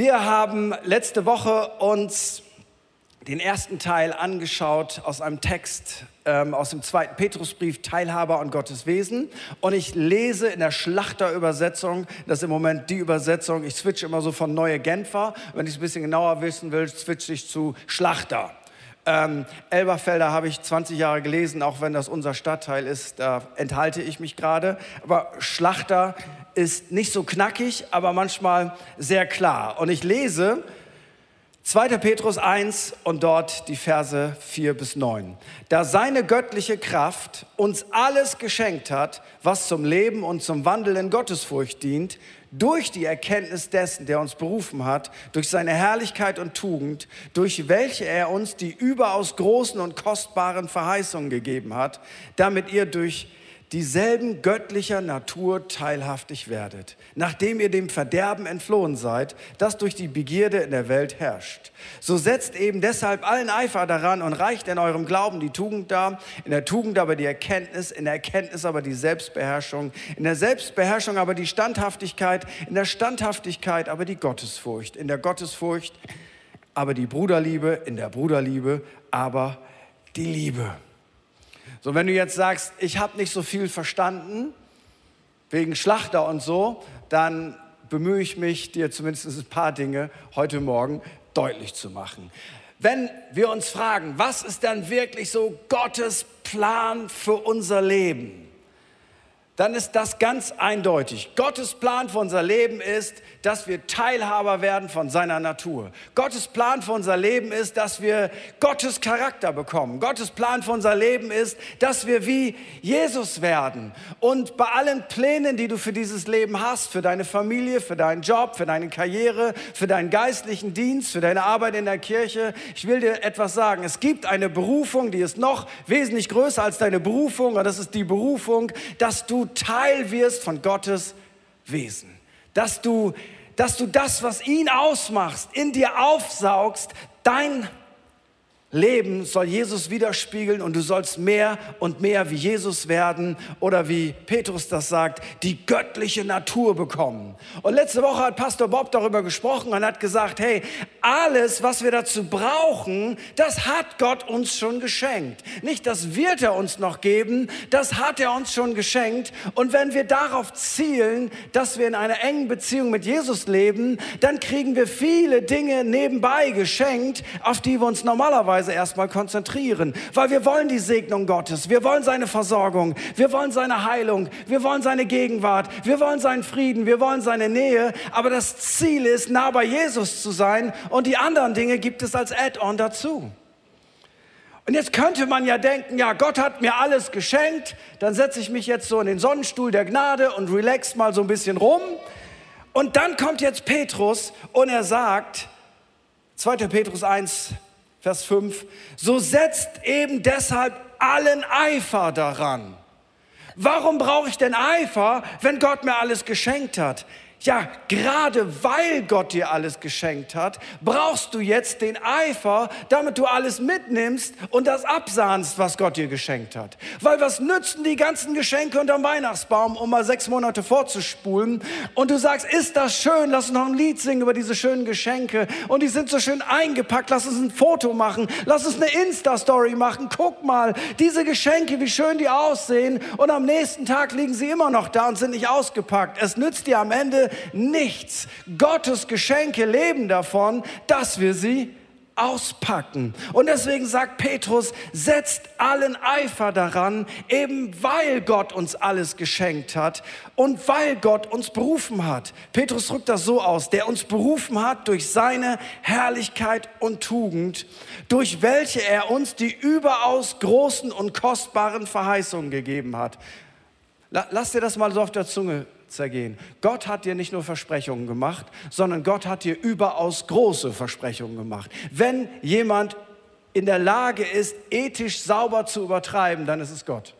Wir haben letzte Woche uns den ersten Teil angeschaut aus einem Text ähm, aus dem zweiten Petrusbrief, Teilhaber an Gottes Wesen. Und ich lese in der Schlachterübersetzung, das ist im Moment die Übersetzung, ich switche immer so von Neue Genfer. Wenn ich es ein bisschen genauer wissen will, switche ich zu Schlachter. Ähm, Elberfelder habe ich 20 Jahre gelesen, auch wenn das unser Stadtteil ist, da enthalte ich mich gerade. Aber Schlachter ist nicht so knackig, aber manchmal sehr klar. Und ich lese 2. Petrus 1 und dort die Verse 4 bis 9. Da seine göttliche Kraft uns alles geschenkt hat, was zum Leben und zum Wandel in Gottesfurcht dient, durch die Erkenntnis dessen, der uns berufen hat, durch seine Herrlichkeit und Tugend, durch welche er uns die überaus großen und kostbaren Verheißungen gegeben hat, damit ihr durch dieselben göttlicher Natur teilhaftig werdet, nachdem ihr dem Verderben entflohen seid, das durch die Begierde in der Welt herrscht. So setzt eben deshalb allen Eifer daran und reicht in eurem Glauben die Tugend dar, in der Tugend aber die Erkenntnis, in der Erkenntnis aber die Selbstbeherrschung, in der Selbstbeherrschung aber die Standhaftigkeit, in der Standhaftigkeit aber die Gottesfurcht, in der Gottesfurcht aber die Bruderliebe, in der Bruderliebe aber die Liebe. So, wenn du jetzt sagst, ich habe nicht so viel verstanden, wegen Schlachter und so, dann bemühe ich mich, dir zumindest ein paar Dinge heute Morgen deutlich zu machen. Wenn wir uns fragen, was ist dann wirklich so Gottes Plan für unser Leben? Dann ist das ganz eindeutig. Gottes Plan für unser Leben ist, dass wir Teilhaber werden von seiner Natur. Gottes Plan für unser Leben ist, dass wir Gottes Charakter bekommen. Gottes Plan für unser Leben ist, dass wir wie Jesus werden. Und bei allen Plänen, die du für dieses Leben hast, für deine Familie, für deinen Job, für deine Karriere, für deinen geistlichen Dienst, für deine Arbeit in der Kirche, ich will dir etwas sagen. Es gibt eine Berufung, die ist noch wesentlich größer als deine Berufung. Und das ist die Berufung, dass du Teil wirst von Gottes Wesen. Dass du, dass du das, was ihn ausmacht, in dir aufsaugst, dein Leben soll Jesus widerspiegeln und du sollst mehr und mehr wie Jesus werden oder wie Petrus das sagt, die göttliche Natur bekommen. Und letzte Woche hat Pastor Bob darüber gesprochen und hat gesagt, hey, alles, was wir dazu brauchen, das hat Gott uns schon geschenkt. Nicht, das wird er uns noch geben, das hat er uns schon geschenkt. Und wenn wir darauf zielen, dass wir in einer engen Beziehung mit Jesus leben, dann kriegen wir viele Dinge nebenbei geschenkt, auf die wir uns normalerweise Weise erstmal konzentrieren, weil wir wollen die Segnung Gottes, wir wollen seine Versorgung, wir wollen seine Heilung, wir wollen seine Gegenwart, wir wollen seinen Frieden, wir wollen seine Nähe, aber das Ziel ist, nah bei Jesus zu sein. Und die anderen Dinge gibt es als Add-on dazu. Und jetzt könnte man ja denken, ja, Gott hat mir alles geschenkt, dann setze ich mich jetzt so in den Sonnenstuhl der Gnade und relax mal so ein bisschen rum. Und dann kommt jetzt Petrus und er sagt, 2. Petrus 1, Vers 5, so setzt eben deshalb allen Eifer daran. Warum brauche ich denn Eifer, wenn Gott mir alles geschenkt hat? Ja, gerade weil Gott dir alles geschenkt hat, brauchst du jetzt den Eifer, damit du alles mitnimmst und das absahnst, was Gott dir geschenkt hat. Weil was nützen die ganzen Geschenke unterm Weihnachtsbaum, um mal sechs Monate vorzuspulen? Und du sagst, ist das schön, lass uns noch ein Lied singen über diese schönen Geschenke. Und die sind so schön eingepackt, lass uns ein Foto machen, lass uns eine Insta-Story machen. Guck mal, diese Geschenke, wie schön die aussehen. Und am nächsten Tag liegen sie immer noch da und sind nicht ausgepackt. Es nützt dir am Ende nichts. Gottes Geschenke leben davon, dass wir sie auspacken. Und deswegen sagt Petrus, setzt allen Eifer daran, eben weil Gott uns alles geschenkt hat und weil Gott uns berufen hat. Petrus drückt das so aus, der uns berufen hat durch seine Herrlichkeit und Tugend, durch welche er uns die überaus großen und kostbaren Verheißungen gegeben hat. Lass dir das mal so auf der Zunge zergehen. Gott hat dir nicht nur Versprechungen gemacht, sondern Gott hat dir überaus große Versprechungen gemacht. Wenn jemand in der Lage ist, ethisch sauber zu übertreiben, dann ist es Gott.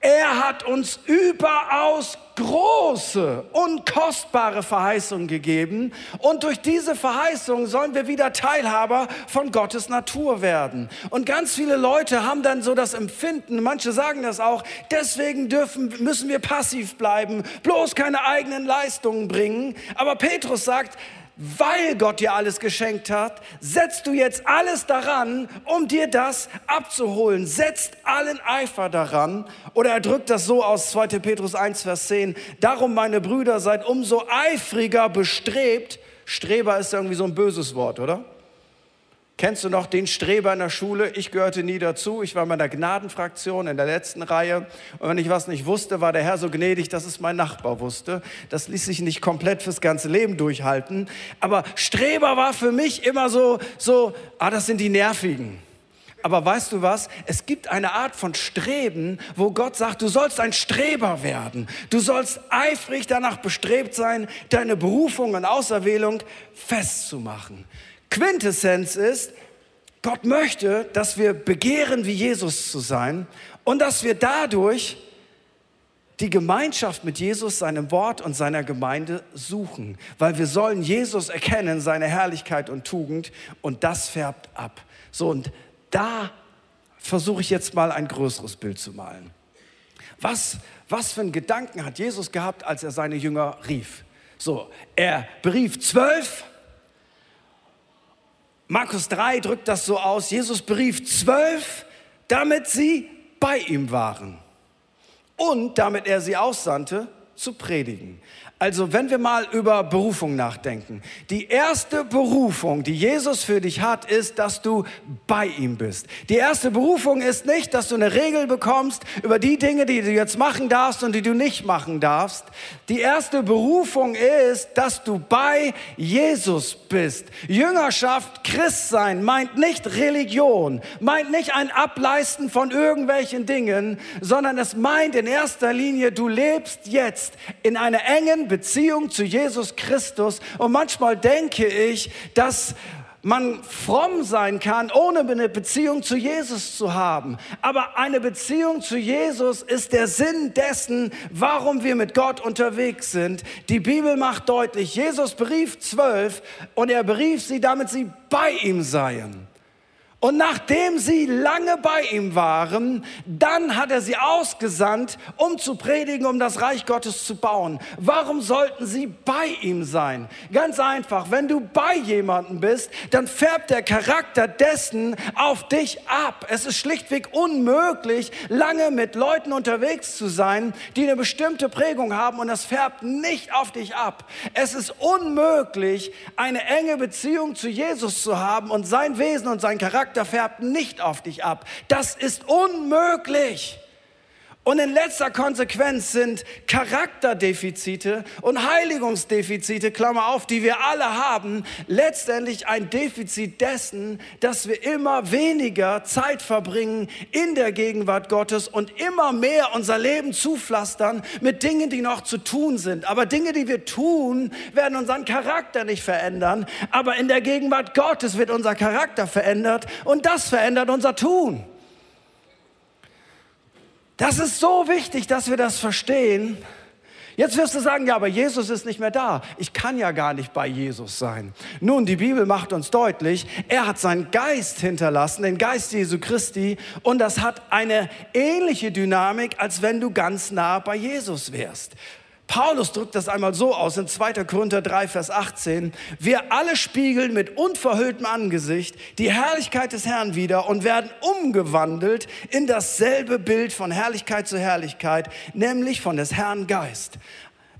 Er hat uns überaus große und kostbare Verheißungen gegeben und durch diese Verheißung sollen wir wieder Teilhaber von Gottes Natur werden. Und ganz viele Leute haben dann so das Empfinden, manche sagen das auch, deswegen dürfen, müssen wir passiv bleiben, bloß keine eigenen Leistungen bringen. Aber Petrus sagt, weil Gott dir alles geschenkt hat, setzt du jetzt alles daran, um dir das abzuholen. Setzt allen Eifer daran. Oder er drückt das so aus 2. Petrus 1, Vers 10. Darum, meine Brüder, seid umso eifriger bestrebt. Streber ist irgendwie so ein böses Wort, oder? Kennst du noch den Streber in der Schule? Ich gehörte nie dazu. Ich war in der Gnadenfraktion in der letzten Reihe. Und wenn ich was nicht wusste, war der Herr so gnädig, dass es mein Nachbar wusste. Das ließ sich nicht komplett fürs ganze Leben durchhalten. Aber Streber war für mich immer so, so, ah, das sind die Nervigen. Aber weißt du was? Es gibt eine Art von Streben, wo Gott sagt, du sollst ein Streber werden. Du sollst eifrig danach bestrebt sein, deine Berufung und Auserwählung festzumachen. Quintessenz ist, Gott möchte, dass wir begehren, wie Jesus zu sein und dass wir dadurch die Gemeinschaft mit Jesus, seinem Wort und seiner Gemeinde suchen, weil wir sollen Jesus erkennen, seine Herrlichkeit und Tugend und das färbt ab. So und da versuche ich jetzt mal ein größeres Bild zu malen. Was, was für einen Gedanken hat Jesus gehabt, als er seine Jünger rief? So, er berief zwölf Markus 3 drückt das so aus, Jesus berief zwölf, damit sie bei ihm waren und damit er sie aussandte, zu predigen. Also wenn wir mal über Berufung nachdenken. Die erste Berufung, die Jesus für dich hat, ist, dass du bei ihm bist. Die erste Berufung ist nicht, dass du eine Regel bekommst über die Dinge, die du jetzt machen darfst und die du nicht machen darfst. Die erste Berufung ist, dass du bei Jesus bist. Jüngerschaft, Christsein meint nicht Religion, meint nicht ein Ableisten von irgendwelchen Dingen, sondern es meint in erster Linie, du lebst jetzt in einer engen Beziehung zu Jesus Christus. Und manchmal denke ich, dass man fromm sein kann, ohne eine Beziehung zu Jesus zu haben. Aber eine Beziehung zu Jesus ist der Sinn dessen, warum wir mit Gott unterwegs sind. Die Bibel macht deutlich, Jesus berief zwölf und er berief sie, damit sie bei ihm seien. Und nachdem sie lange bei ihm waren, dann hat er sie ausgesandt, um zu predigen, um das Reich Gottes zu bauen. Warum sollten sie bei ihm sein? Ganz einfach, wenn du bei jemandem bist, dann färbt der Charakter dessen auf dich ab. Es ist schlichtweg unmöglich, lange mit Leuten unterwegs zu sein, die eine bestimmte Prägung haben und das färbt nicht auf dich ab. Es ist unmöglich, eine enge Beziehung zu Jesus zu haben und sein Wesen und sein Charakter Charakter färbt nicht auf dich ab. Das ist unmöglich. Und in letzter Konsequenz sind Charakterdefizite und Heiligungsdefizite, Klammer auf, die wir alle haben, letztendlich ein Defizit dessen, dass wir immer weniger Zeit verbringen in der Gegenwart Gottes und immer mehr unser Leben zupflastern mit Dingen, die noch zu tun sind. Aber Dinge, die wir tun, werden unseren Charakter nicht verändern. Aber in der Gegenwart Gottes wird unser Charakter verändert und das verändert unser Tun. Das ist so wichtig, dass wir das verstehen. Jetzt wirst du sagen, ja, aber Jesus ist nicht mehr da. Ich kann ja gar nicht bei Jesus sein. Nun, die Bibel macht uns deutlich, er hat seinen Geist hinterlassen, den Geist Jesu Christi, und das hat eine ähnliche Dynamik, als wenn du ganz nah bei Jesus wärst. Paulus drückt das einmal so aus in 2. Korinther 3, Vers 18. Wir alle spiegeln mit unverhülltem Angesicht die Herrlichkeit des Herrn wieder und werden umgewandelt in dasselbe Bild von Herrlichkeit zu Herrlichkeit, nämlich von des Herrn Geist.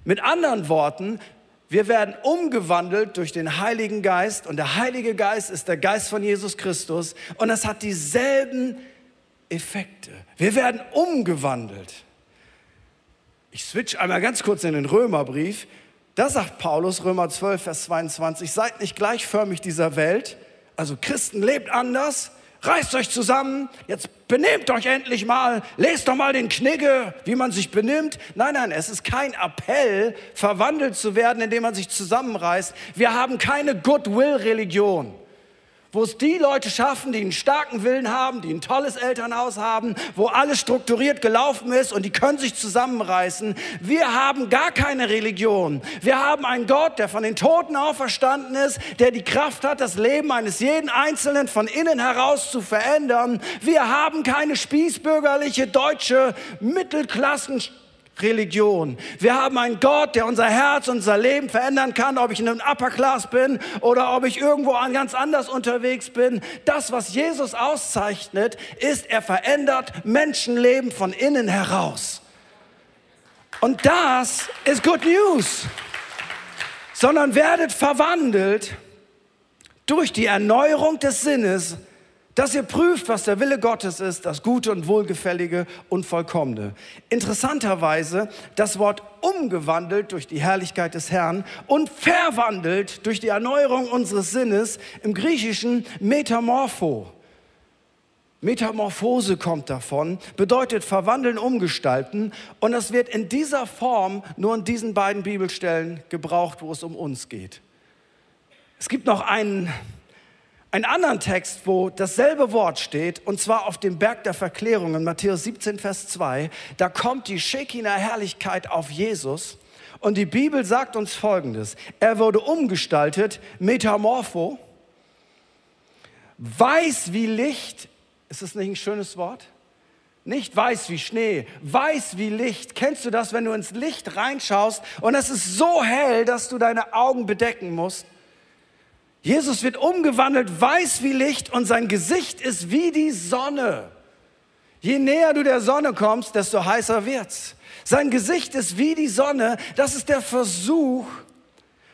Mit anderen Worten, wir werden umgewandelt durch den Heiligen Geist und der Heilige Geist ist der Geist von Jesus Christus und es hat dieselben Effekte. Wir werden umgewandelt. Ich switch einmal ganz kurz in den Römerbrief. Da sagt Paulus, Römer 12, Vers 22, seid nicht gleichförmig dieser Welt. Also Christen lebt anders. Reißt euch zusammen, jetzt benehmt euch endlich mal, lest doch mal den Knigge, wie man sich benimmt. Nein, nein, es ist kein Appell, verwandelt zu werden, indem man sich zusammenreißt. Wir haben keine Goodwill-Religion wo es die Leute schaffen, die einen starken Willen haben, die ein tolles Elternhaus haben, wo alles strukturiert gelaufen ist und die können sich zusammenreißen. Wir haben gar keine Religion. Wir haben einen Gott, der von den Toten auferstanden ist, der die Kraft hat, das Leben eines jeden Einzelnen von innen heraus zu verändern. Wir haben keine spießbürgerliche deutsche Mittelklassen Religion. Wir haben einen Gott, der unser Herz, unser Leben verändern kann, ob ich in einem Upper Class bin oder ob ich irgendwo ganz anders unterwegs bin. Das, was Jesus auszeichnet, ist, er verändert Menschenleben von innen heraus. Und das ist Good News. Sondern werdet verwandelt durch die Erneuerung des Sinnes dass ihr prüft, was der Wille Gottes ist, das Gute und Wohlgefällige und Vollkommene. Interessanterweise das Wort umgewandelt durch die Herrlichkeit des Herrn und verwandelt durch die Erneuerung unseres Sinnes im Griechischen Metamorpho. Metamorphose kommt davon, bedeutet verwandeln, umgestalten. Und das wird in dieser Form nur in diesen beiden Bibelstellen gebraucht, wo es um uns geht. Es gibt noch einen einen anderen Text, wo dasselbe Wort steht, und zwar auf dem Berg der Verklärung in Matthäus 17, Vers 2. Da kommt die Shekinah-Herrlichkeit auf Jesus. Und die Bibel sagt uns Folgendes. Er wurde umgestaltet, metamorpho, weiß wie Licht. Ist das nicht ein schönes Wort? Nicht weiß wie Schnee, weiß wie Licht. Kennst du das, wenn du ins Licht reinschaust und es ist so hell, dass du deine Augen bedecken musst? Jesus wird umgewandelt, weiß wie Licht und sein Gesicht ist wie die Sonne. Je näher du der Sonne kommst, desto heißer wird's. Sein Gesicht ist wie die Sonne. Das ist der Versuch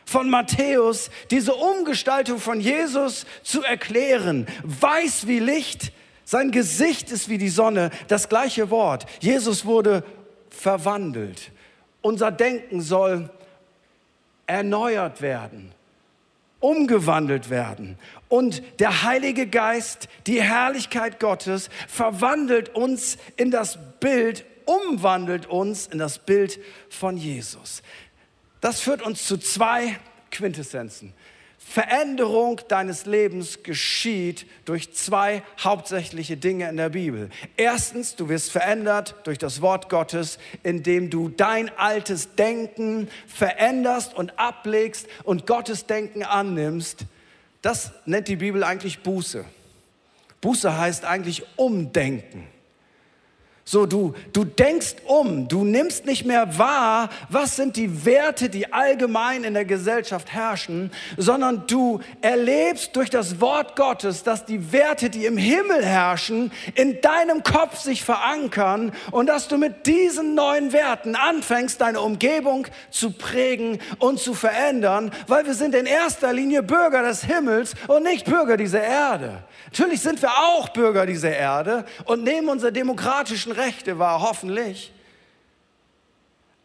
von Matthäus, diese Umgestaltung von Jesus zu erklären. Weiß wie Licht, sein Gesicht ist wie die Sonne. Das gleiche Wort. Jesus wurde verwandelt. Unser Denken soll erneuert werden umgewandelt werden. Und der Heilige Geist, die Herrlichkeit Gottes, verwandelt uns in das Bild, umwandelt uns in das Bild von Jesus. Das führt uns zu zwei Quintessenzen. Veränderung deines Lebens geschieht durch zwei hauptsächliche Dinge in der Bibel. Erstens, du wirst verändert durch das Wort Gottes, indem du dein altes Denken veränderst und ablegst und Gottes Denken annimmst. Das nennt die Bibel eigentlich Buße. Buße heißt eigentlich Umdenken. So, du, du denkst um, du nimmst nicht mehr wahr, was sind die Werte, die allgemein in der Gesellschaft herrschen, sondern du erlebst durch das Wort Gottes, dass die Werte, die im Himmel herrschen, in deinem Kopf sich verankern und dass du mit diesen neuen Werten anfängst, deine Umgebung zu prägen und zu verändern, weil wir sind in erster Linie Bürger des Himmels und nicht Bürger dieser Erde. Natürlich sind wir auch Bürger dieser Erde und nehmen unsere demokratischen Rechte wahr, hoffentlich.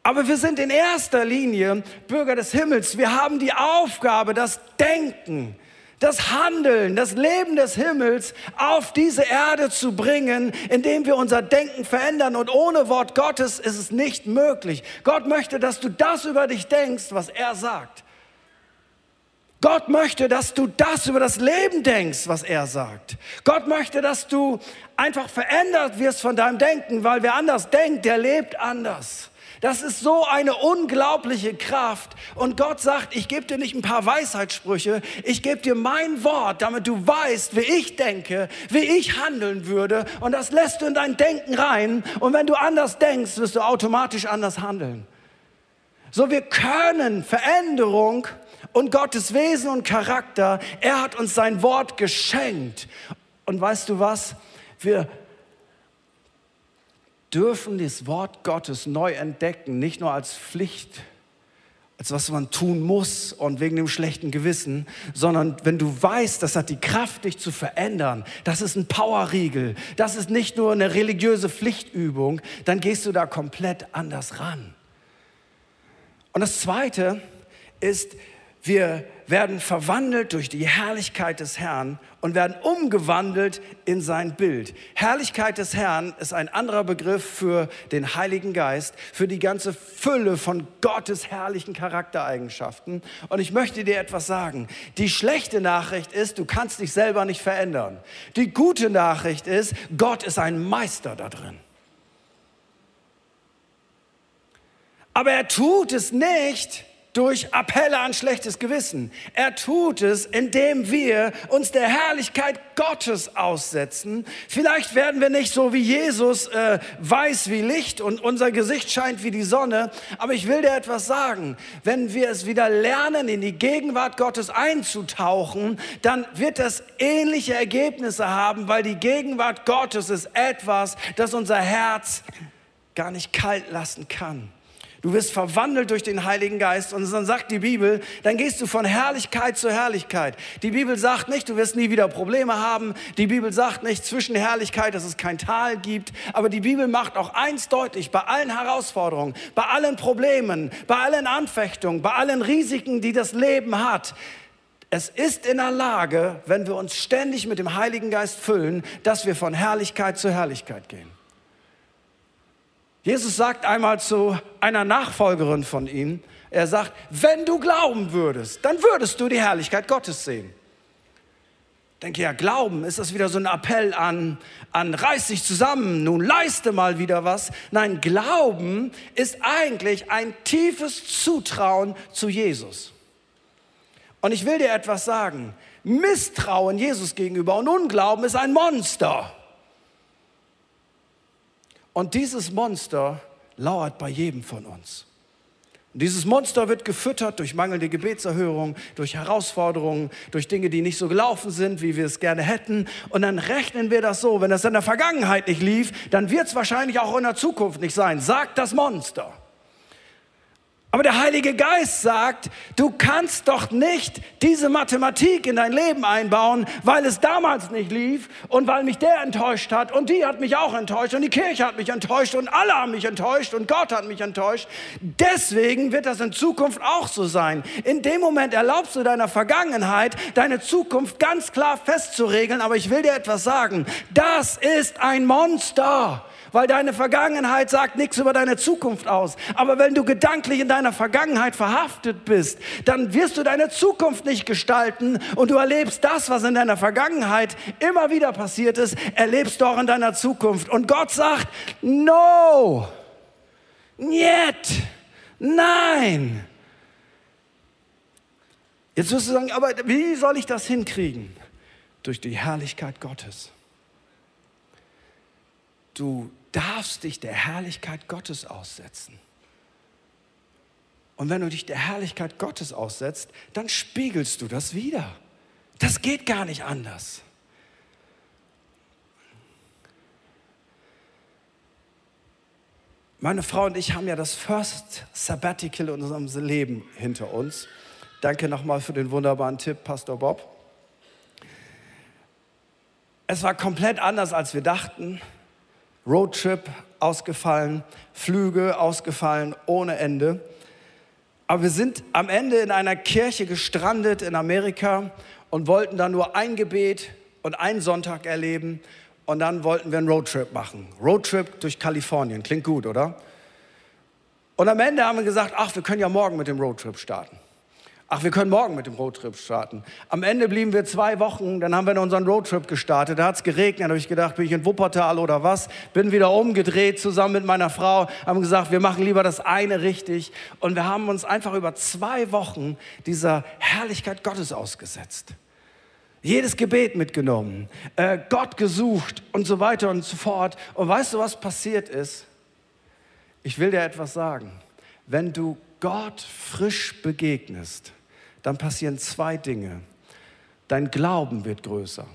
Aber wir sind in erster Linie Bürger des Himmels. Wir haben die Aufgabe, das Denken, das Handeln, das Leben des Himmels auf diese Erde zu bringen, indem wir unser Denken verändern. Und ohne Wort Gottes ist es nicht möglich. Gott möchte, dass du das über dich denkst, was er sagt. Gott möchte, dass du das über das Leben denkst, was er sagt. Gott möchte, dass du einfach verändert wirst von deinem Denken, weil wer anders denkt, der lebt anders. Das ist so eine unglaubliche Kraft. Und Gott sagt, ich gebe dir nicht ein paar Weisheitssprüche, ich gebe dir mein Wort, damit du weißt, wie ich denke, wie ich handeln würde. Und das lässt du in dein Denken rein. Und wenn du anders denkst, wirst du automatisch anders handeln. So, wir können Veränderung und Gottes Wesen und Charakter. Er hat uns sein Wort geschenkt. Und weißt du was? Wir dürfen das Wort Gottes neu entdecken, nicht nur als Pflicht, als was man tun muss und wegen dem schlechten Gewissen, sondern wenn du weißt, das hat die Kraft, dich zu verändern, das ist ein Powerriegel, das ist nicht nur eine religiöse Pflichtübung, dann gehst du da komplett anders ran. Und das Zweite ist, Wir werden verwandelt durch die Herrlichkeit des Herrn und werden umgewandelt in sein Bild. Herrlichkeit des Herrn ist ein anderer Begriff für den Heiligen Geist, für die ganze Fülle von Gottes herrlichen Charaktereigenschaften. Und ich möchte dir etwas sagen. Die schlechte Nachricht ist, du kannst dich selber nicht verändern. Die gute Nachricht ist, Gott ist ein Meister da drin. Aber er tut es nicht, durch Appelle an schlechtes Gewissen. Er tut es, indem wir uns der Herrlichkeit Gottes aussetzen. Vielleicht werden wir nicht so wie Jesus äh, weiß wie Licht und unser Gesicht scheint wie die Sonne. Aber ich will dir etwas sagen. Wenn wir es wieder lernen, in die Gegenwart Gottes einzutauchen, dann wird das ähnliche Ergebnisse haben, weil die Gegenwart Gottes ist etwas, das unser Herz gar nicht kalt lassen kann. Du wirst verwandelt durch den Heiligen Geist und dann sagt die Bibel, dann gehst du von Herrlichkeit zu Herrlichkeit. Die Bibel sagt nicht, du wirst nie wieder Probleme haben. Die Bibel sagt nicht zwischen Herrlichkeit, dass es kein Tal gibt. Aber die Bibel macht auch eins deutlich, bei allen Herausforderungen, bei allen Problemen, bei allen Anfechtungen, bei allen Risiken, die das Leben hat. Es ist in der Lage, wenn wir uns ständig mit dem Heiligen Geist füllen, dass wir von Herrlichkeit zu Herrlichkeit gehen. Jesus sagt einmal zu einer Nachfolgerin von ihm, er sagt, wenn du glauben würdest, dann würdest du die Herrlichkeit Gottes sehen. Ich denke ja, Glauben, ist das wieder so ein Appell an, an reiß dich zusammen, nun leiste mal wieder was. Nein, Glauben ist eigentlich ein tiefes Zutrauen zu Jesus. Und ich will dir etwas sagen. Misstrauen Jesus gegenüber und Unglauben ist ein Monster. Und dieses Monster lauert bei jedem von uns. Und dieses Monster wird gefüttert durch mangelnde Gebetserhörung, durch Herausforderungen, durch Dinge, die nicht so gelaufen sind, wie wir es gerne hätten. Und dann rechnen wir das so, wenn das in der Vergangenheit nicht lief, dann wird es wahrscheinlich auch in der Zukunft nicht sein, sagt das Monster. Aber der Heilige Geist sagt, du kannst doch nicht diese Mathematik in dein Leben einbauen, weil es damals nicht lief und weil mich der enttäuscht hat und die hat mich auch enttäuscht und die Kirche hat mich enttäuscht und alle haben mich enttäuscht und Gott hat mich enttäuscht. Deswegen wird das in Zukunft auch so sein. In dem Moment erlaubst du deiner Vergangenheit, deine Zukunft ganz klar festzuregeln, aber ich will dir etwas sagen. Das ist ein Monster weil deine Vergangenheit sagt nichts über deine Zukunft aus. Aber wenn du gedanklich in deiner Vergangenheit verhaftet bist, dann wirst du deine Zukunft nicht gestalten und du erlebst das, was in deiner Vergangenheit immer wieder passiert ist, erlebst du auch in deiner Zukunft. Und Gott sagt, no, niet, nein. Jetzt wirst du sagen, aber wie soll ich das hinkriegen? Durch die Herrlichkeit Gottes. Du darfst dich der Herrlichkeit Gottes aussetzen. Und wenn du dich der Herrlichkeit Gottes aussetzt, dann spiegelst du das wieder. Das geht gar nicht anders. Meine Frau und ich haben ja das First Sabbatical in unserem Leben hinter uns. Danke nochmal für den wunderbaren Tipp, Pastor Bob. Es war komplett anders, als wir dachten. Roadtrip ausgefallen, Flüge ausgefallen ohne Ende. Aber wir sind am Ende in einer Kirche gestrandet in Amerika und wollten da nur ein Gebet und einen Sonntag erleben und dann wollten wir einen Roadtrip machen. Roadtrip durch Kalifornien, klingt gut, oder? Und am Ende haben wir gesagt, ach, wir können ja morgen mit dem Roadtrip starten. Ach, wir können morgen mit dem Roadtrip starten. Am Ende blieben wir zwei Wochen, dann haben wir unseren Roadtrip gestartet. Da hat es geregnet, da habe ich gedacht, bin ich in Wuppertal oder was? Bin wieder umgedreht zusammen mit meiner Frau, haben gesagt, wir machen lieber das eine richtig. Und wir haben uns einfach über zwei Wochen dieser Herrlichkeit Gottes ausgesetzt. Jedes Gebet mitgenommen, äh, Gott gesucht und so weiter und so fort. Und weißt du, was passiert ist? Ich will dir etwas sagen. Wenn du Gott frisch begegnest, dann passieren zwei Dinge. Dein Glauben wird größer.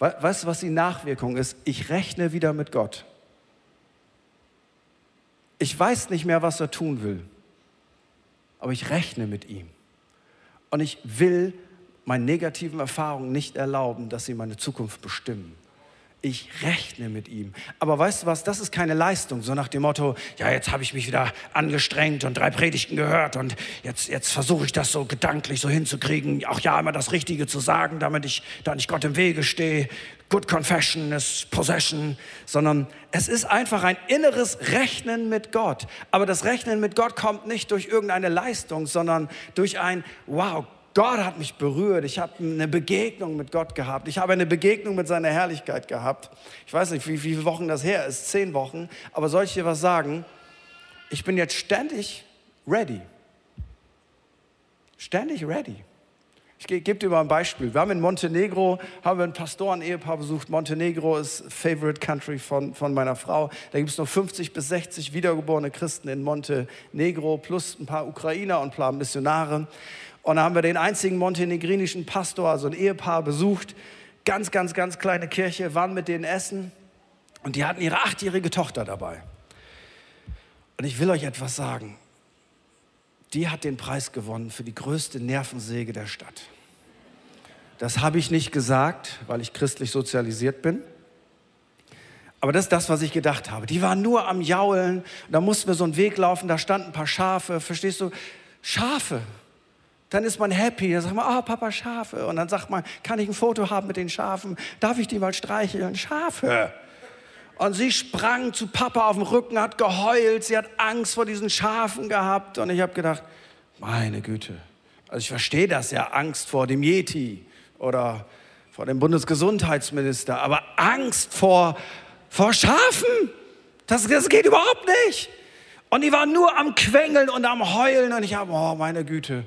Weißt du, was die Nachwirkung ist? Ich rechne wieder mit Gott. Ich weiß nicht mehr, was er tun will, aber ich rechne mit ihm. Und ich will meinen negativen Erfahrungen nicht erlauben, dass sie meine Zukunft bestimmen. Ich rechne mit ihm. Aber weißt du was, das ist keine Leistung, so nach dem Motto, ja, jetzt habe ich mich wieder angestrengt und drei Predigten gehört und jetzt, jetzt versuche ich das so gedanklich so hinzukriegen, auch ja immer das Richtige zu sagen, damit ich da nicht Gott im Wege stehe. Good Confession ist Possession, sondern es ist einfach ein inneres Rechnen mit Gott. Aber das Rechnen mit Gott kommt nicht durch irgendeine Leistung, sondern durch ein, wow, Gott hat mich berührt. Ich habe eine Begegnung mit Gott gehabt. Ich habe eine Begegnung mit seiner Herrlichkeit gehabt. Ich weiß nicht, wie, wie viele Wochen das her ist, zehn Wochen. Aber soll ich dir was sagen? Ich bin jetzt ständig ready. Ständig ready. Ich gebe dir mal ein Beispiel. Wir haben in Montenegro, haben wir ein Pastoren-Ehepaar besucht. Montenegro ist Favorite Country von, von meiner Frau. Da gibt es noch 50 bis 60 wiedergeborene Christen in Montenegro, plus ein paar Ukrainer und ein paar Missionare. Und da haben wir den einzigen montenegrinischen Pastor, also ein Ehepaar, besucht. Ganz, ganz, ganz kleine Kirche, waren mit denen essen. Und die hatten ihre achtjährige Tochter dabei. Und ich will euch etwas sagen. Die hat den Preis gewonnen für die größte Nervensäge der Stadt. Das habe ich nicht gesagt, weil ich christlich sozialisiert bin. Aber das ist das, was ich gedacht habe. Die waren nur am Jaulen. Da mussten wir so einen Weg laufen, da standen ein paar Schafe. Verstehst du? Schafe dann ist man happy. Dann sagt man, oh, Papa, Schafe. Und dann sagt man, kann ich ein Foto haben mit den Schafen? Darf ich die mal streicheln? Schafe. Und sie sprang zu Papa auf den Rücken, hat geheult, sie hat Angst vor diesen Schafen gehabt. Und ich habe gedacht, meine Güte. Also ich verstehe das ja, Angst vor dem Yeti oder vor dem Bundesgesundheitsminister. Aber Angst vor, vor Schafen, das, das geht überhaupt nicht. Und die waren nur am Quengeln und am Heulen. Und ich habe, oh meine Güte,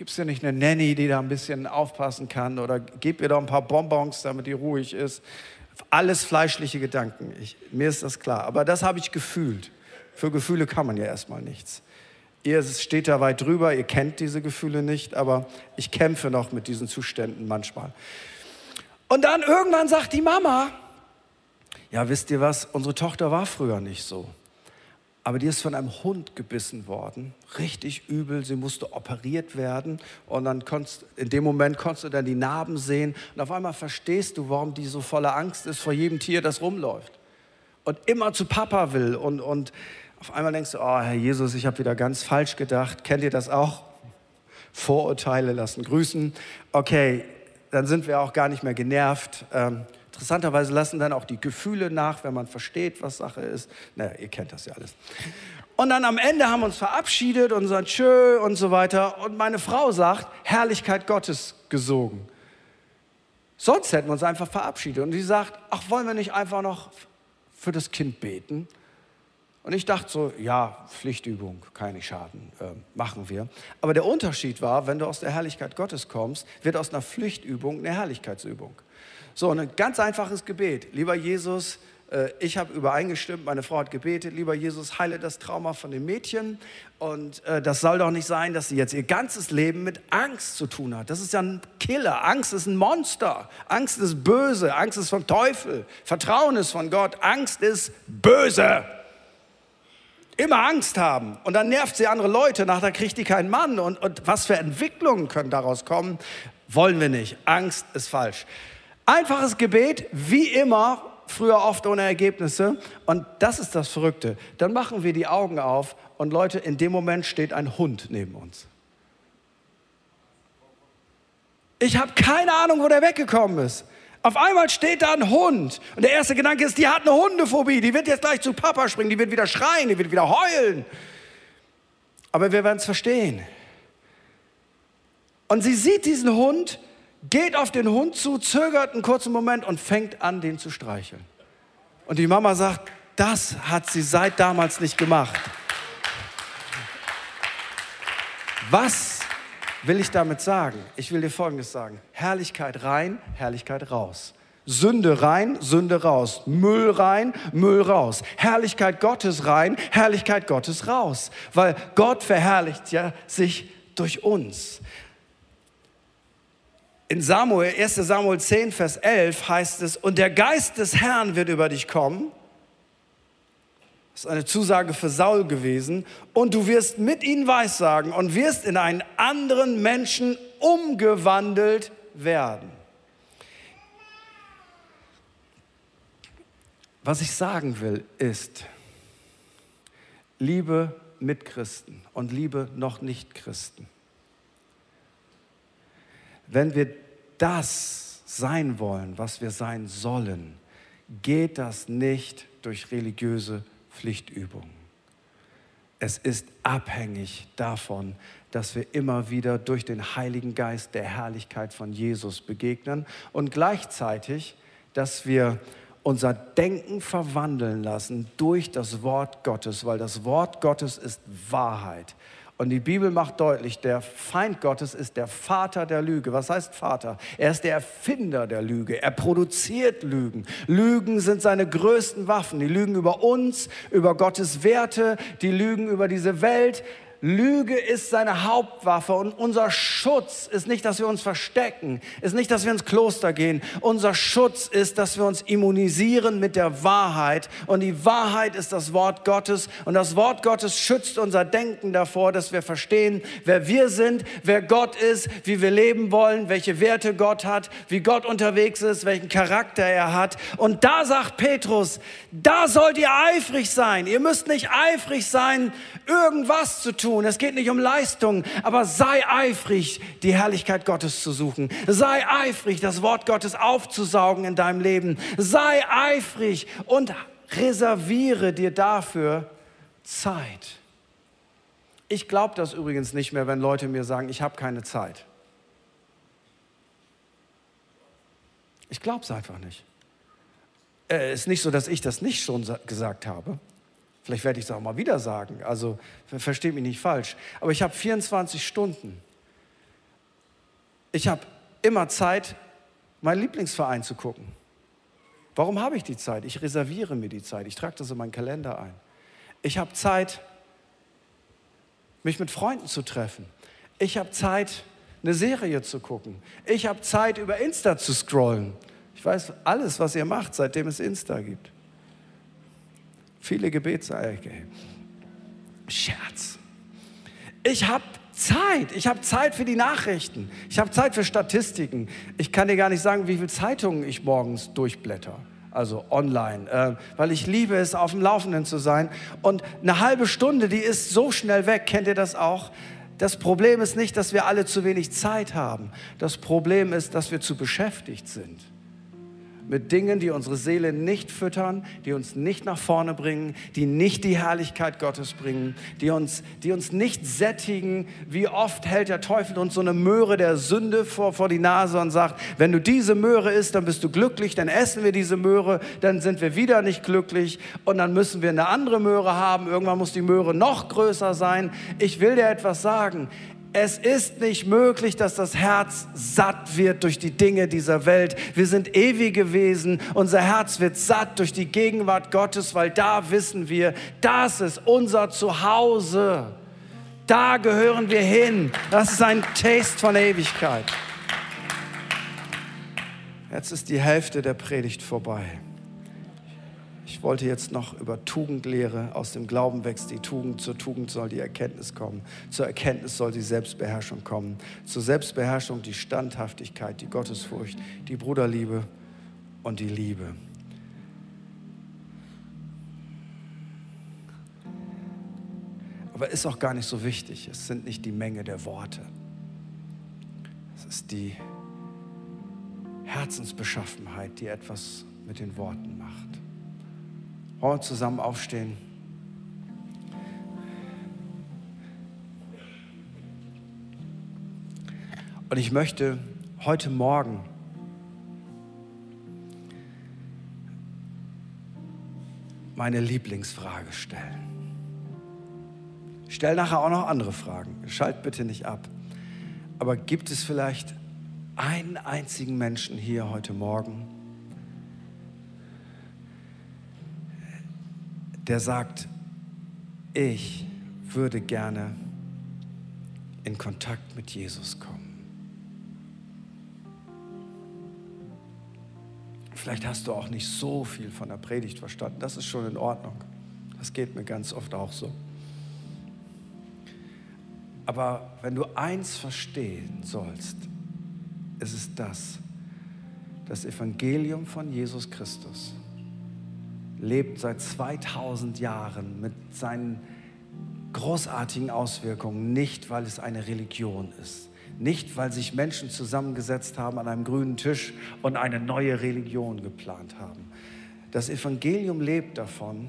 Gibt es ja nicht eine Nanny, die da ein bisschen aufpassen kann oder gib ihr doch ein paar Bonbons, damit die ruhig ist. Alles fleischliche Gedanken. Ich, mir ist das klar. Aber das habe ich gefühlt. Für Gefühle kann man ja erstmal nichts. Ihr steht da weit drüber, ihr kennt diese Gefühle nicht, aber ich kämpfe noch mit diesen Zuständen manchmal. Und dann irgendwann sagt die Mama, ja, wisst ihr was, unsere Tochter war früher nicht so aber die ist von einem Hund gebissen worden, richtig übel, sie musste operiert werden. Und dann konntest, in dem Moment konntest du dann die Narben sehen. Und auf einmal verstehst du, warum die so voller Angst ist vor jedem Tier, das rumläuft. Und immer zu Papa will. Und, und auf einmal denkst du, oh Herr Jesus, ich habe wieder ganz falsch gedacht, kennt ihr das auch? Vorurteile lassen grüßen, okay, dann sind wir auch gar nicht mehr genervt. Ähm, Interessanterweise lassen dann auch die Gefühle nach, wenn man versteht, was Sache ist. Naja, ihr kennt das ja alles. Und dann am Ende haben wir uns verabschiedet und sagen Tschö und so weiter. Und meine Frau sagt, Herrlichkeit Gottes gesogen. Sonst hätten wir uns einfach verabschiedet. Und sie sagt, ach, wollen wir nicht einfach noch für das Kind beten? Und ich dachte so, ja, Pflichtübung, keine Schaden, äh, machen wir. Aber der Unterschied war, wenn du aus der Herrlichkeit Gottes kommst, wird aus einer Pflichtübung eine Herrlichkeitsübung. So, ein ganz einfaches Gebet. Lieber Jesus, äh, ich habe übereingestimmt, meine Frau hat gebetet, lieber Jesus, heile das Trauma von dem Mädchen. Und äh, das soll doch nicht sein, dass sie jetzt ihr ganzes Leben mit Angst zu tun hat. Das ist ja ein Killer. Angst ist ein Monster. Angst ist böse. Angst ist vom Teufel. Vertrauen ist von Gott. Angst ist böse. Immer Angst haben. Und dann nervt sie andere Leute. Nachher kriegt die keinen Mann. Und, und was für Entwicklungen können daraus kommen, wollen wir nicht. Angst ist falsch. Einfaches Gebet, wie immer, früher oft ohne Ergebnisse. Und das ist das Verrückte. Dann machen wir die Augen auf und Leute, in dem Moment steht ein Hund neben uns. Ich habe keine Ahnung, wo der weggekommen ist. Auf einmal steht da ein Hund. Und der erste Gedanke ist, die hat eine Hundephobie. Die wird jetzt gleich zu Papa springen. Die wird wieder schreien. Die wird wieder heulen. Aber wir werden es verstehen. Und sie sieht diesen Hund geht auf den Hund zu, zögert einen kurzen Moment und fängt an, den zu streicheln. Und die Mama sagt, das hat sie seit damals nicht gemacht. Was will ich damit sagen? Ich will dir Folgendes sagen. Herrlichkeit rein, Herrlichkeit raus. Sünde rein, Sünde raus. Müll rein, Müll raus. Herrlichkeit Gottes rein, Herrlichkeit Gottes raus. Weil Gott verherrlicht ja sich durch uns. In Samuel, 1 Samuel 10, Vers 11 heißt es, und der Geist des Herrn wird über dich kommen. Das ist eine Zusage für Saul gewesen. Und du wirst mit ihnen weissagen und wirst in einen anderen Menschen umgewandelt werden. Was ich sagen will, ist, liebe Mitchristen und liebe noch Nicht-Christen, wenn wir das sein wollen, was wir sein sollen, geht das nicht durch religiöse Pflichtübungen. Es ist abhängig davon, dass wir immer wieder durch den Heiligen Geist der Herrlichkeit von Jesus begegnen und gleichzeitig, dass wir unser Denken verwandeln lassen durch das Wort Gottes, weil das Wort Gottes ist Wahrheit. Und die Bibel macht deutlich, der Feind Gottes ist der Vater der Lüge. Was heißt Vater? Er ist der Erfinder der Lüge. Er produziert Lügen. Lügen sind seine größten Waffen. Die Lügen über uns, über Gottes Werte, die Lügen über diese Welt, Lüge ist seine Hauptwaffe und unser Schutz ist nicht, dass wir uns verstecken, ist nicht, dass wir ins Kloster gehen. Unser Schutz ist, dass wir uns immunisieren mit der Wahrheit und die Wahrheit ist das Wort Gottes und das Wort Gottes schützt unser Denken davor, dass wir verstehen, wer wir sind, wer Gott ist, wie wir leben wollen, welche Werte Gott hat, wie Gott unterwegs ist, welchen Charakter er hat. Und da sagt Petrus, da sollt ihr eifrig sein. Ihr müsst nicht eifrig sein, irgendwas zu tun tun. Es geht nicht um Leistung, aber sei eifrig, die Herrlichkeit Gottes zu suchen. Sei eifrig, das Wort Gottes aufzusaugen in deinem Leben. Sei eifrig und reserviere dir dafür Zeit. Ich glaube das übrigens nicht mehr, wenn Leute mir sagen, ich habe keine Zeit. Ich glaube es einfach nicht. Es äh, ist nicht so, dass ich das nicht schon gesagt habe. Vielleicht werde ich es auch mal wieder sagen. Also versteht mich nicht falsch. Aber ich habe 24 Stunden. Ich habe immer Zeit, meinen Lieblingsverein zu gucken. Warum habe ich die Zeit? Ich reserviere mir die Zeit. Ich trage das in meinen Kalender ein. Ich habe Zeit, mich mit Freunden zu treffen. Ich habe Zeit, eine Serie zu gucken. Ich habe Zeit, über Insta zu scrollen. Ich weiß alles, was ihr macht, seitdem es Insta gibt. Viele Gebetseiche. Scherz. Ich habe Zeit. Ich habe Zeit für die Nachrichten. Ich habe Zeit für Statistiken. Ich kann dir gar nicht sagen, wie viele Zeitungen ich morgens durchblätter. Also online, äh, weil ich liebe es, auf dem Laufenden zu sein. Und eine halbe Stunde, die ist so schnell weg. Kennt ihr das auch? Das Problem ist nicht, dass wir alle zu wenig Zeit haben. Das Problem ist, dass wir zu beschäftigt sind mit Dingen, die unsere Seele nicht füttern, die uns nicht nach vorne bringen, die nicht die Herrlichkeit Gottes bringen, die uns, die uns nicht sättigen. Wie oft hält der Teufel uns so eine Möhre der Sünde vor, vor die Nase und sagt, wenn du diese Möhre isst, dann bist du glücklich, dann essen wir diese Möhre, dann sind wir wieder nicht glücklich und dann müssen wir eine andere Möhre haben. Irgendwann muss die Möhre noch größer sein. Ich will dir etwas sagen. Es ist nicht möglich, dass das Herz satt wird durch die Dinge dieser Welt. Wir sind ewige Wesen. Unser Herz wird satt durch die Gegenwart Gottes, weil da wissen wir, das ist unser Zuhause. Da gehören wir hin. Das ist ein Taste von Ewigkeit. Jetzt ist die Hälfte der Predigt vorbei. Ich wollte jetzt noch über Tugendlehre, aus dem Glauben wächst die Tugend, zur Tugend soll die Erkenntnis kommen, zur Erkenntnis soll die Selbstbeherrschung kommen, zur Selbstbeherrschung die Standhaftigkeit, die Gottesfurcht, die Bruderliebe und die Liebe. Aber ist auch gar nicht so wichtig. Es sind nicht die Menge der Worte. Es ist die Herzensbeschaffenheit, die etwas mit den Worten macht. Wollen wir zusammen aufstehen? Und ich möchte heute Morgen meine Lieblingsfrage stellen. Ich stelle nachher auch noch andere Fragen. Schalt bitte nicht ab. Aber gibt es vielleicht einen einzigen Menschen hier heute Morgen, der sagt, ich würde gerne in Kontakt mit Jesus kommen. Vielleicht hast du auch nicht so viel von der Predigt verstanden. Das ist schon in Ordnung. Das geht mir ganz oft auch so. Aber wenn du eins verstehen sollst, ist es das, das Evangelium von Jesus Christus lebt seit 2000 Jahren mit seinen großartigen Auswirkungen, nicht weil es eine Religion ist, nicht weil sich Menschen zusammengesetzt haben an einem grünen Tisch und eine neue Religion geplant haben. Das Evangelium lebt davon,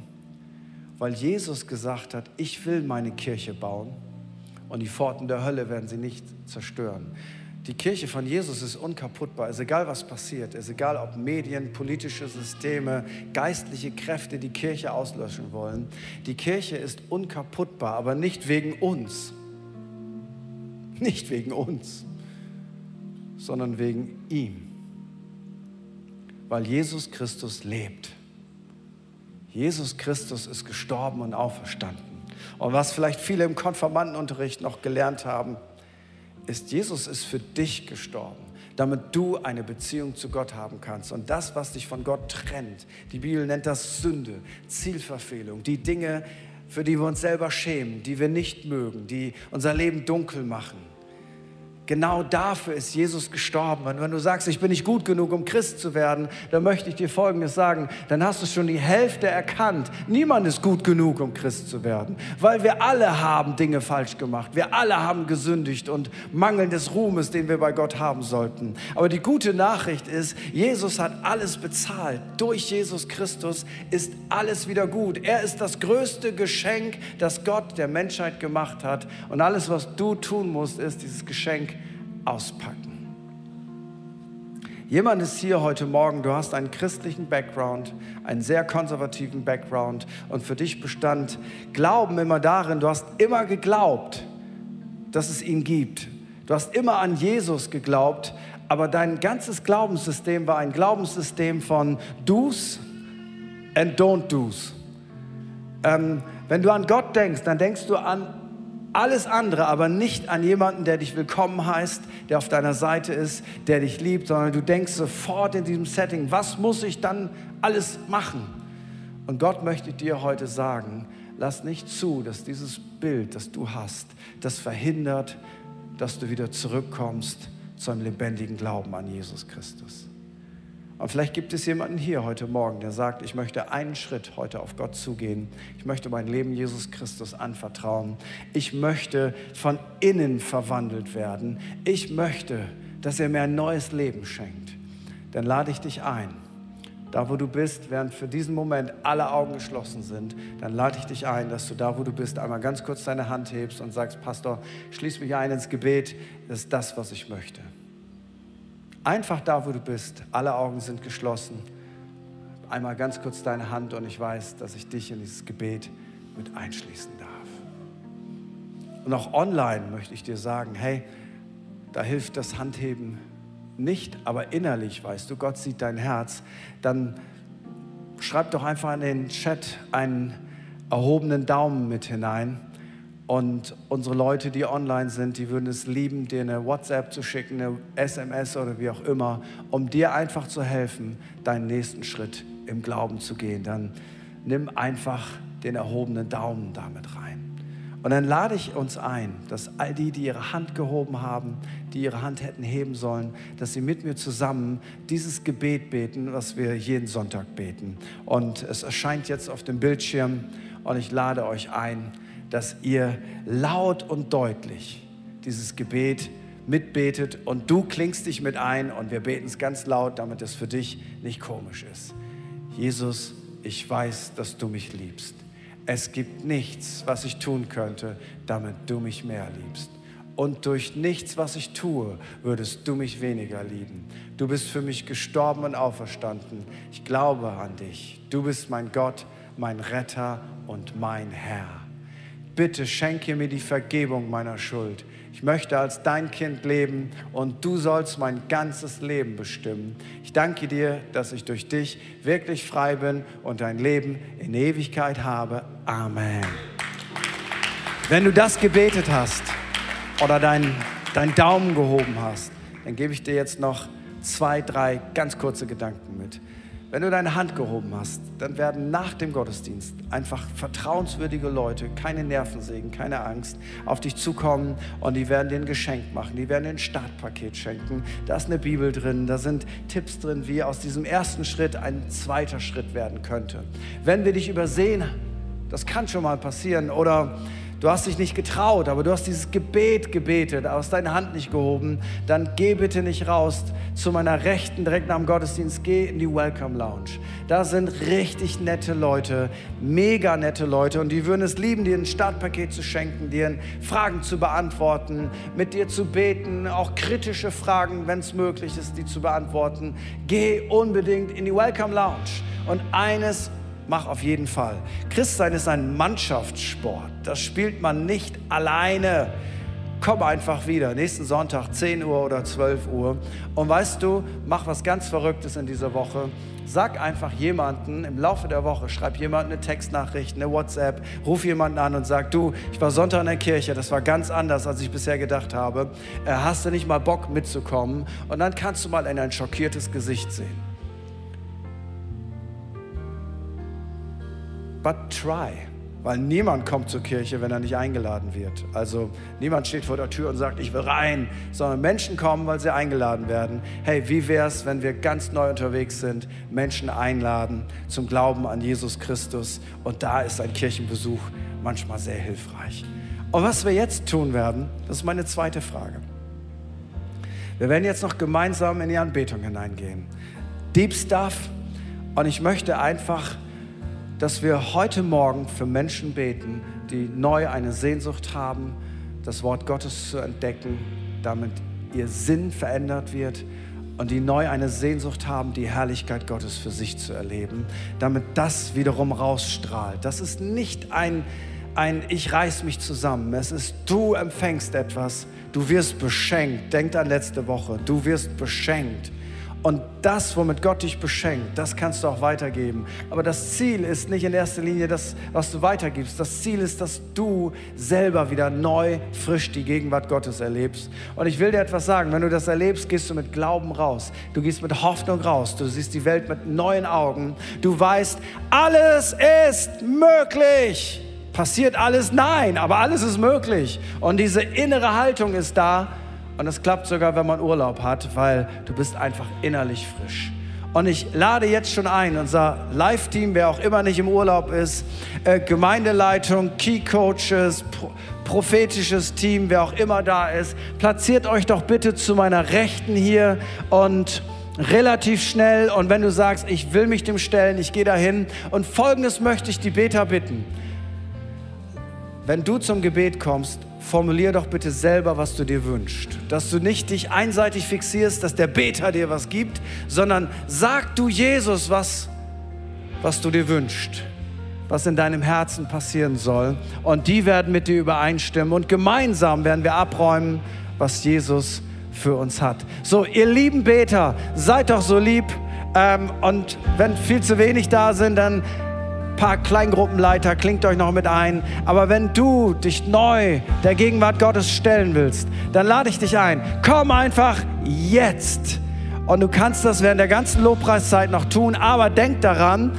weil Jesus gesagt hat, ich will meine Kirche bauen und die Pforten der Hölle werden sie nicht zerstören. Die Kirche von Jesus ist unkaputtbar. Es ist egal, was passiert. Es ist egal, ob Medien, politische Systeme, geistliche Kräfte die Kirche auslöschen wollen. Die Kirche ist unkaputtbar, aber nicht wegen uns. Nicht wegen uns, sondern wegen ihm. Weil Jesus Christus lebt. Jesus Christus ist gestorben und auferstanden. Und was vielleicht viele im Konformantenunterricht noch gelernt haben, ist, Jesus ist für dich gestorben, damit du eine Beziehung zu Gott haben kannst. Und das, was dich von Gott trennt, die Bibel nennt das Sünde, Zielverfehlung, die Dinge, für die wir uns selber schämen, die wir nicht mögen, die unser Leben dunkel machen Genau dafür ist Jesus gestorben. Und wenn du sagst, ich bin nicht gut genug, um Christ zu werden, dann möchte ich dir Folgendes sagen. Dann hast du schon die Hälfte erkannt. Niemand ist gut genug, um Christ zu werden. Weil wir alle haben Dinge falsch gemacht. Wir alle haben gesündigt und Mangel des Ruhmes, den wir bei Gott haben sollten. Aber die gute Nachricht ist, Jesus hat alles bezahlt. Durch Jesus Christus ist alles wieder gut. Er ist das größte Geschenk, das Gott der Menschheit gemacht hat. Und alles, was du tun musst, ist dieses Geschenk auspacken. Jemand ist hier heute Morgen, du hast einen christlichen Background, einen sehr konservativen Background und für dich bestand Glauben immer darin, du hast immer geglaubt, dass es ihn gibt. Du hast immer an Jesus geglaubt, aber dein ganzes Glaubenssystem war ein Glaubenssystem von Do's and Don't Do's. Ähm, wenn du an Gott denkst, dann denkst du an alles andere, aber nicht an jemanden, der dich willkommen heißt, der auf deiner Seite ist, der dich liebt, sondern du denkst sofort in diesem Setting, was muss ich dann alles machen? Und Gott möchte dir heute sagen, lass nicht zu, dass dieses Bild, das du hast, das verhindert, dass du wieder zurückkommst zu einem lebendigen Glauben an Jesus Christus. Und vielleicht gibt es jemanden hier heute Morgen, der sagt, ich möchte einen Schritt heute auf Gott zugehen. Ich möchte mein Leben Jesus Christus anvertrauen. Ich möchte von innen verwandelt werden. Ich möchte, dass er mir ein neues Leben schenkt. Dann lade ich dich ein. Da, wo du bist, während für diesen Moment alle Augen geschlossen sind, dann lade ich dich ein, dass du da, wo du bist, einmal ganz kurz deine Hand hebst und sagst, Pastor, schließ mich ein ins Gebet. Das ist das, was ich möchte. Einfach da, wo du bist, alle Augen sind geschlossen. Einmal ganz kurz deine Hand und ich weiß, dass ich dich in dieses Gebet mit einschließen darf. Und auch online möchte ich dir sagen, hey, da hilft das Handheben nicht, aber innerlich weißt du, Gott sieht dein Herz, dann schreib doch einfach in den Chat einen erhobenen Daumen mit hinein und unsere Leute, die online sind, die würden es lieben, dir eine WhatsApp zu schicken, eine SMS oder wie auch immer, um dir einfach zu helfen, deinen nächsten Schritt im Glauben zu gehen. Dann nimm einfach den erhobenen Daumen damit rein. Und dann lade ich uns ein, dass all die, die ihre Hand gehoben haben, die ihre Hand hätten heben sollen, dass sie mit mir zusammen dieses Gebet beten, was wir jeden Sonntag beten. Und es erscheint jetzt auf dem Bildschirm und ich lade euch ein, dass ihr laut und deutlich dieses Gebet mitbetet und du klingst dich mit ein und wir beten es ganz laut, damit es für dich nicht komisch ist. Jesus, ich weiß, dass du mich liebst. Es gibt nichts, was ich tun könnte, damit du mich mehr liebst. Und durch nichts, was ich tue, würdest du mich weniger lieben. Du bist für mich gestorben und auferstanden. Ich glaube an dich. Du bist mein Gott, mein Retter und mein Herr bitte schenke mir die Vergebung meiner Schuld. Ich möchte als dein Kind leben und du sollst mein ganzes Leben bestimmen. Ich danke dir, dass ich durch dich wirklich frei bin und dein Leben in Ewigkeit habe. Amen. Wenn du das gebetet hast oder deinen dein Daumen gehoben hast, dann gebe ich dir jetzt noch zwei, drei ganz kurze Gedanken mit. Wenn du deine Hand gehoben hast, dann werden nach dem Gottesdienst einfach vertrauenswürdige Leute, keine Nervensägen, keine Angst, auf dich zukommen und die werden dir ein Geschenk machen. Die werden dir ein Startpaket schenken. Da ist eine Bibel drin, da sind Tipps drin, wie aus diesem ersten Schritt ein zweiter Schritt werden könnte. Wenn wir dich übersehen, das kann schon mal passieren, oder Du hast dich nicht getraut, aber du hast dieses Gebet gebetet, aus deiner Hand nicht gehoben. Dann geh bitte nicht raus zu meiner Rechten, direkt nach dem Gottesdienst. Geh in die Welcome Lounge. Da sind richtig nette Leute, mega nette Leute. Und die würden es lieben, dir ein Startpaket zu schenken, dir Fragen zu beantworten, mit dir zu beten, auch kritische Fragen, wenn es möglich ist, die zu beantworten. Geh unbedingt in die Welcome Lounge. Und eines mach auf jeden Fall. Christsein ist ein Mannschaftssport. Das spielt man nicht alleine. Komm einfach wieder, nächsten Sonntag, 10 Uhr oder 12 Uhr. Und weißt du, mach was ganz Verrücktes in dieser Woche. Sag einfach jemanden im Laufe der Woche, schreib jemanden eine Textnachricht, eine WhatsApp, ruf jemanden an und sag, du, ich war Sonntag in der Kirche, das war ganz anders, als ich bisher gedacht habe. Äh, hast du nicht mal Bock mitzukommen? Und dann kannst du mal in ein schockiertes Gesicht sehen. But try. Weil niemand kommt zur Kirche, wenn er nicht eingeladen wird. Also niemand steht vor der Tür und sagt, ich will rein, sondern Menschen kommen, weil sie eingeladen werden. Hey, wie wäre es, wenn wir ganz neu unterwegs sind, Menschen einladen zum Glauben an Jesus Christus? Und da ist ein Kirchenbesuch manchmal sehr hilfreich. Und was wir jetzt tun werden, das ist meine zweite Frage. Wir werden jetzt noch gemeinsam in die Anbetung hineingehen. Deep Stuff. Und ich möchte einfach dass wir heute Morgen für Menschen beten, die neu eine Sehnsucht haben, das Wort Gottes zu entdecken, damit ihr Sinn verändert wird und die neu eine Sehnsucht haben, die Herrlichkeit Gottes für sich zu erleben, damit das wiederum rausstrahlt. Das ist nicht ein, ein Ich reiß mich zusammen. Es ist, du empfängst etwas, du wirst beschenkt. Denkt an letzte Woche, du wirst beschenkt. Und das, womit Gott dich beschenkt, das kannst du auch weitergeben. Aber das Ziel ist nicht in erster Linie das, was du weitergibst. Das Ziel ist, dass du selber wieder neu, frisch die Gegenwart Gottes erlebst. Und ich will dir etwas sagen, wenn du das erlebst, gehst du mit Glauben raus. Du gehst mit Hoffnung raus. Du siehst die Welt mit neuen Augen. Du weißt, alles ist möglich. Passiert alles? Nein, aber alles ist möglich. Und diese innere Haltung ist da, und es klappt sogar, wenn man Urlaub hat, weil du bist einfach innerlich frisch. Und ich lade jetzt schon ein, unser Live-Team, wer auch immer nicht im Urlaub ist, äh, Gemeindeleitung, Key-Coaches, Pro prophetisches Team, wer auch immer da ist, platziert euch doch bitte zu meiner Rechten hier und relativ schnell. Und wenn du sagst, ich will mich dem stellen, ich gehe dahin. Und folgendes möchte ich die Beter bitten. Wenn du zum Gebet kommst, formulier doch bitte selber, was du dir wünschst. Dass du nicht dich einseitig fixierst, dass der Beter dir was gibt, sondern sag du Jesus, was, was du dir wünschst, was in deinem Herzen passieren soll. Und die werden mit dir übereinstimmen und gemeinsam werden wir abräumen, was Jesus für uns hat. So, ihr lieben Beter, seid doch so lieb. Ähm, und wenn viel zu wenig da sind, dann paar Kleingruppenleiter, klingt euch noch mit ein. Aber wenn du dich neu der Gegenwart Gottes stellen willst, dann lade ich dich ein. Komm einfach jetzt. Und du kannst das während der ganzen Lobpreiszeit noch tun. Aber denk daran,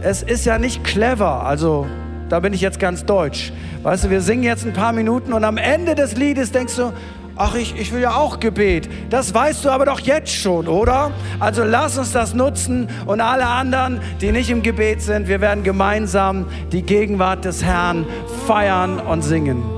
es ist ja nicht clever. Also da bin ich jetzt ganz deutsch. Weißt du, wir singen jetzt ein paar Minuten und am Ende des Liedes denkst du, ach, ich, ich will ja auch Gebet. Das weißt du aber doch jetzt schon, oder? Also lass uns das nutzen und alle anderen, die nicht im Gebet sind, wir werden gemeinsam die Gegenwart des Herrn feiern und singen.